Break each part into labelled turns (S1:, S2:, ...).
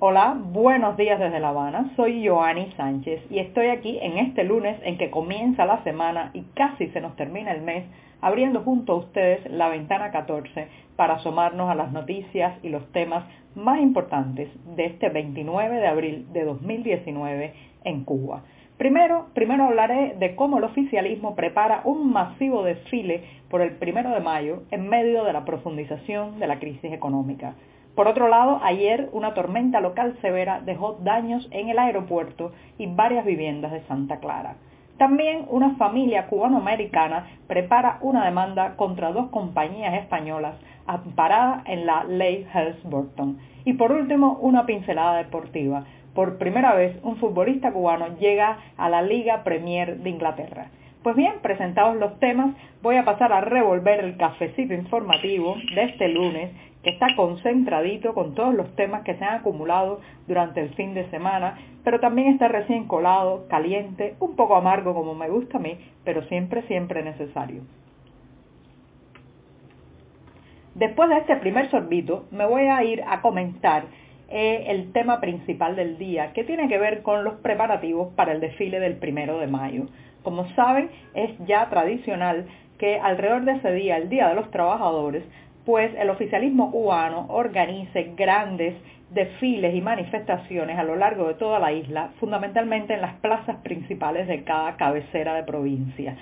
S1: Hola, buenos días desde La Habana. Soy Joanny Sánchez y estoy aquí en este lunes en que comienza la semana y casi se nos termina el mes, abriendo junto a ustedes la ventana 14 para asomarnos a las noticias y los temas más importantes de este 29 de abril de 2019 en Cuba. Primero, primero hablaré de cómo el oficialismo prepara un masivo desfile por el primero de mayo en medio de la profundización de la crisis económica. Por otro lado, ayer una tormenta local severa dejó daños en el aeropuerto y varias viviendas de Santa Clara. También una familia cubanoamericana prepara una demanda contra dos compañías españolas amparada en la ley Helms-Burton. Y por último, una pincelada deportiva. Por primera vez, un futbolista cubano llega a la Liga Premier de Inglaterra. Pues bien, presentados los temas, voy a pasar a revolver el cafecito informativo de este lunes que está concentradito con todos los temas que se han acumulado durante el fin de semana, pero también está recién colado, caliente, un poco amargo como me gusta a mí, pero siempre, siempre necesario. Después de este primer sorbito, me voy a ir a comentar eh, el tema principal del día, que tiene que ver con los preparativos para el desfile del primero de mayo. Como saben, es ya tradicional que alrededor de ese día, el Día de los Trabajadores, pues el oficialismo cubano organice grandes desfiles y manifestaciones a lo largo de toda la isla, fundamentalmente en las plazas principales de cada cabecera de provincia.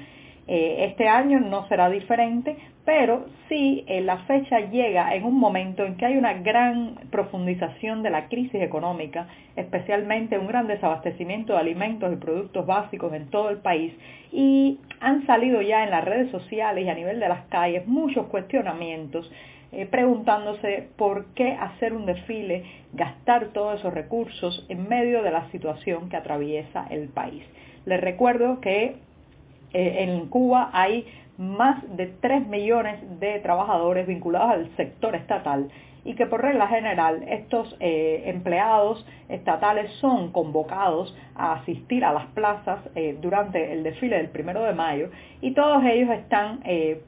S1: Eh, este año no será diferente, pero sí eh, la fecha llega en un momento en que hay una gran profundización de la crisis económica, especialmente un gran desabastecimiento de alimentos y productos básicos en todo el país y han salido ya en las redes sociales y a nivel de las calles muchos cuestionamientos eh, preguntándose por qué hacer un desfile, gastar todos esos recursos en medio de la situación que atraviesa el país. Les recuerdo que eh, en Cuba hay más de 3 millones de trabajadores vinculados al sector estatal y que por regla general estos eh, empleados estatales son convocados a asistir a las plazas eh, durante el desfile del primero de mayo y todos ellos están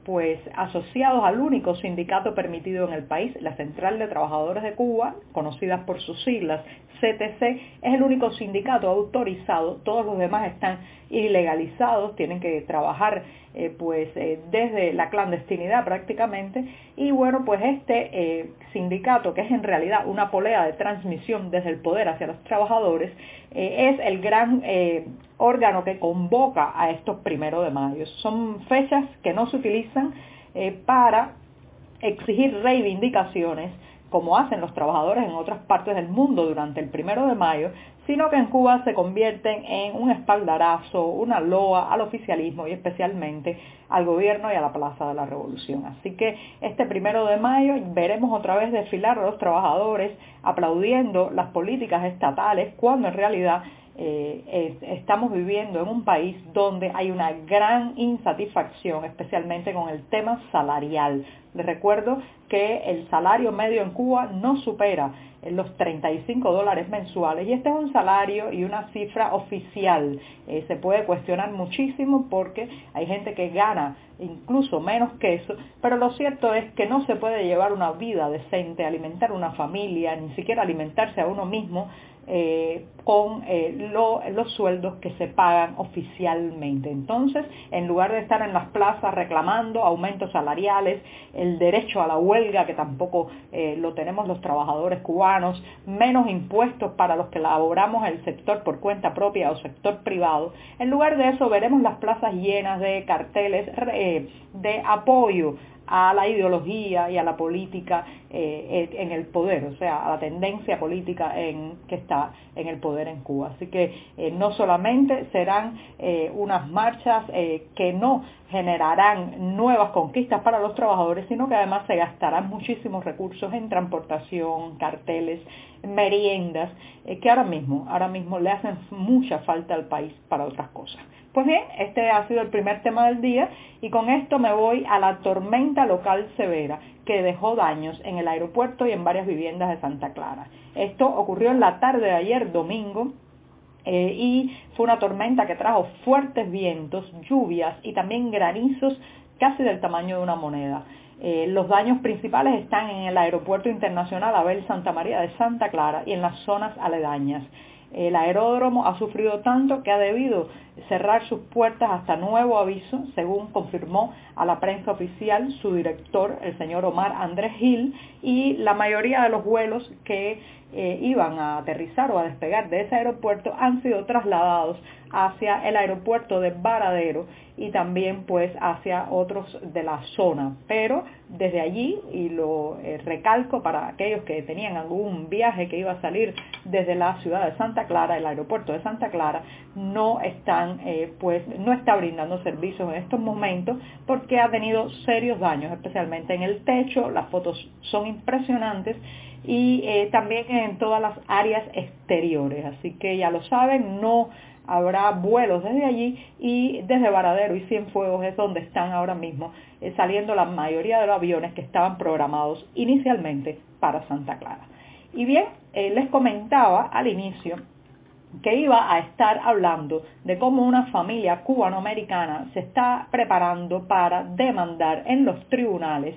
S1: pues asociados al único sindicato permitido en el país, la Central de Trabajadores de Cuba, conocida por sus siglas CTC, es el único sindicato autorizado, todos los demás están ilegalizados, tienen que trabajar eh, pues eh, desde la clandestinidad prácticamente. Y bueno pues este eh, sindicato que es en realidad una polea de transmisión desde el poder hacia los trabajadores es el gran órgano que convoca a estos primeros de mayo. Son fechas que no se utilizan para exigir reivindicaciones como hacen los trabajadores en otras partes del mundo durante el primero de mayo, sino que en Cuba se convierten en un espaldarazo, una loa al oficialismo y especialmente al gobierno y a la Plaza de la Revolución. Así que este primero de mayo veremos otra vez desfilar a los trabajadores aplaudiendo las políticas estatales cuando en realidad eh, estamos viviendo en un país donde hay una gran insatisfacción, especialmente con el tema salarial. Les recuerdo que el salario medio en Cuba no supera los 35 dólares mensuales y este es un salario y una cifra oficial. Eh, se puede cuestionar muchísimo porque hay gente que gana incluso menos que eso, pero lo cierto es que no se puede llevar una vida decente, alimentar una familia, ni siquiera alimentarse a uno mismo eh, con eh, los sueldos que se pagan oficialmente. Entonces, en lugar de estar en las plazas reclamando aumentos salariales, el derecho a la huelga, que tampoco eh, lo tenemos los trabajadores cubanos, menos impuestos para los que laboramos el sector por cuenta propia o sector privado, en lugar de eso veremos las plazas llenas de carteles de apoyo a la ideología y a la política eh, en el poder, o sea, a la tendencia política en, que está en el poder en Cuba. Así que eh, no solamente serán eh, unas marchas que no generarán nuevas conquistas para los trabajadores, sino que además se gastarán muchísimos recursos en transportación, carteles, meriendas, que ahora mismo, ahora mismo le hacen mucha falta al país para otras cosas. Pues bien, este ha sido el primer tema del día y con esto me voy a la tormenta local severa que dejó daños en el aeropuerto y en varias viviendas de Santa Clara. Esto ocurrió en la tarde de ayer, domingo, eh, y fue una tormenta que trajo fuertes vientos, lluvias y también granizos casi del tamaño de una moneda. Eh, los daños principales están en el Aeropuerto Internacional Abel Santa María de Santa Clara y en las zonas aledañas. El aeródromo ha sufrido tanto que ha debido cerrar sus puertas hasta nuevo aviso, según confirmó a la prensa oficial su director, el señor Omar Andrés Gil, y la mayoría de los vuelos que eh, iban a aterrizar o a despegar de ese aeropuerto han sido trasladados hacia el aeropuerto de Varadero y también pues hacia otros de la zona. Pero desde allí, y lo eh, recalco para aquellos que tenían algún viaje que iba a salir desde la ciudad de Santa Clara, el aeropuerto de Santa Clara, no están eh, pues no está brindando servicios en estos momentos porque ha tenido serios daños, especialmente en el techo, las fotos son impresionantes y eh, también en todas las áreas exteriores. Así que ya lo saben, no habrá vuelos desde allí y desde Varadero y Cienfuegos es donde están ahora mismo eh, saliendo la mayoría de los aviones que estaban programados inicialmente para Santa Clara. Y bien, eh, les comentaba al inicio que iba a estar hablando de cómo una familia cubanoamericana se está preparando para demandar en los tribunales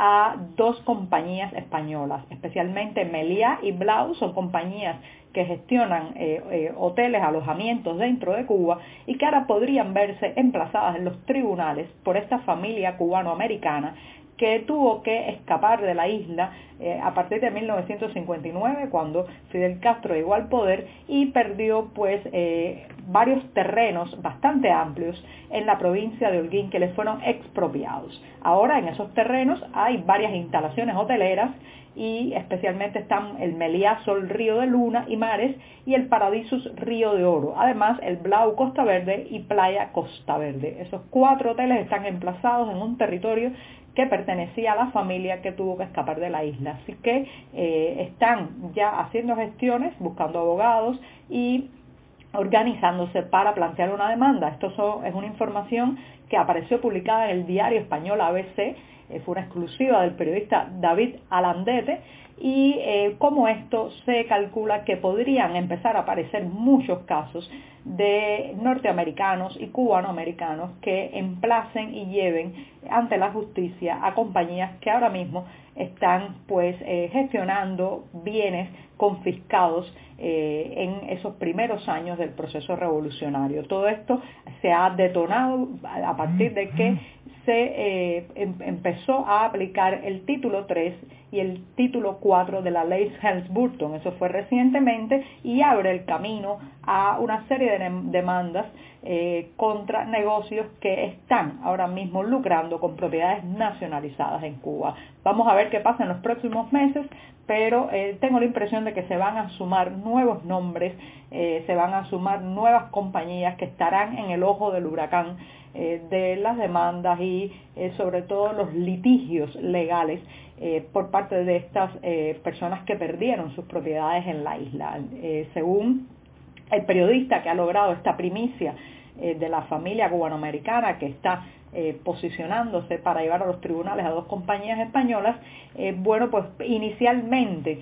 S1: a dos compañías españolas, especialmente Meliá y Blau, son compañías que gestionan eh, eh, hoteles, alojamientos dentro de Cuba y que ahora podrían verse emplazadas en los tribunales por esta familia cubano-americana que tuvo que escapar de la isla eh, a partir de 1959 cuando Fidel Castro llegó al poder y perdió pues eh, varios terrenos bastante amplios en la provincia de Holguín que le fueron expropiados. Ahora en esos terrenos hay varias instalaciones hoteleras y especialmente están el Meliá Sol Río de Luna y Mares y el Paradisus Río de Oro. Además el Blau Costa Verde y Playa Costa Verde. Esos cuatro hoteles están emplazados en un territorio que pertenecía a la familia que tuvo que escapar de la isla. Así que eh, están ya haciendo gestiones, buscando abogados y organizándose para plantear una demanda. Esto es una información que apareció publicada en el diario español ABC, fue una exclusiva del periodista David Alandete, y eh, como esto se calcula que podrían empezar a aparecer muchos casos de norteamericanos y cubanoamericanos que emplacen y lleven ante la justicia a compañías que ahora mismo están pues eh, gestionando bienes confiscados eh, en esos primeros años del proceso revolucionario. Todo esto se ha detonado a partir de que se eh, em, empezó a aplicar el título 3 y el título 4 de la ley Helms-Burton. Eso fue recientemente y abre el camino a una serie de demandas eh, contra negocios que están ahora mismo lucrando con propiedades nacionalizadas en Cuba. Vamos a ver qué pasa en los próximos meses, pero eh, tengo la impresión de que se van a sumar nuevos nombres, se van a sumar nuevas compañías que estarán en el ojo del huracán de las demandas y sobre todo los litigios legales por parte de estas personas que perdieron sus propiedades en la isla. según el periodista que ha logrado esta primicia eh, de la familia cubanoamericana que está eh, posicionándose para llevar a los tribunales a dos compañías españolas, eh, bueno, pues inicialmente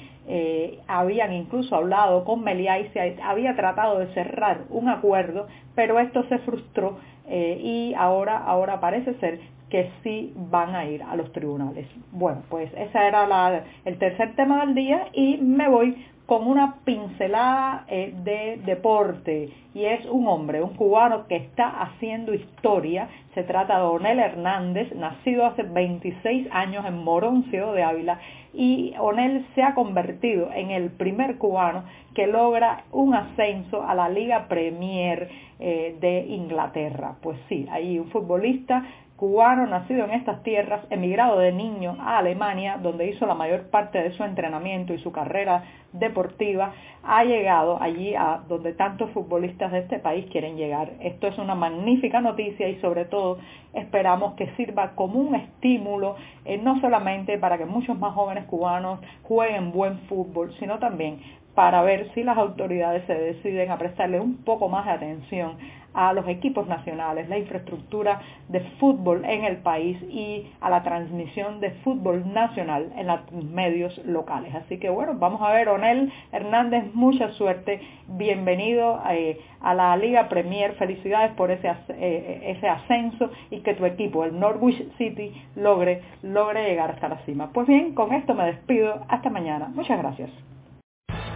S1: habían incluso hablado con Meliá y se había tratado de cerrar un acuerdo, pero esto se frustró y ahora, ahora parece ser que sí van a ir a los tribunales. Bueno, pues ese era el tercer tema del día y me voy con una pincelada eh, de deporte y es un hombre, un cubano que está haciendo historia. Se trata de Onel Hernández, nacido hace 26 años en Morón, de Ávila, y Onel se ha convertido en el primer cubano que logra un ascenso a la Liga Premier eh, de Inglaterra. Pues sí, hay un futbolista cubano nacido en estas tierras, emigrado de niño a Alemania, donde hizo la mayor parte de su entrenamiento y su carrera deportiva, ha llegado allí a donde tantos futbolistas de este país quieren llegar. Esto es una magnífica noticia y sobre todo esperamos que sirva como un estímulo, eh, no solamente para que muchos más jóvenes cubanos jueguen buen fútbol, sino también para ver si las autoridades se deciden a prestarle un poco más de atención a los equipos nacionales, la infraestructura de fútbol en el país y a la transmisión de fútbol nacional en los medios locales. Así que bueno, vamos a ver, Onel Hernández, mucha suerte, bienvenido eh, a la Liga Premier, felicidades por ese, eh, ese ascenso y que tu equipo, el Norwich City, logre, logre llegar hasta la cima. Pues bien, con esto me despido, hasta mañana, muchas gracias.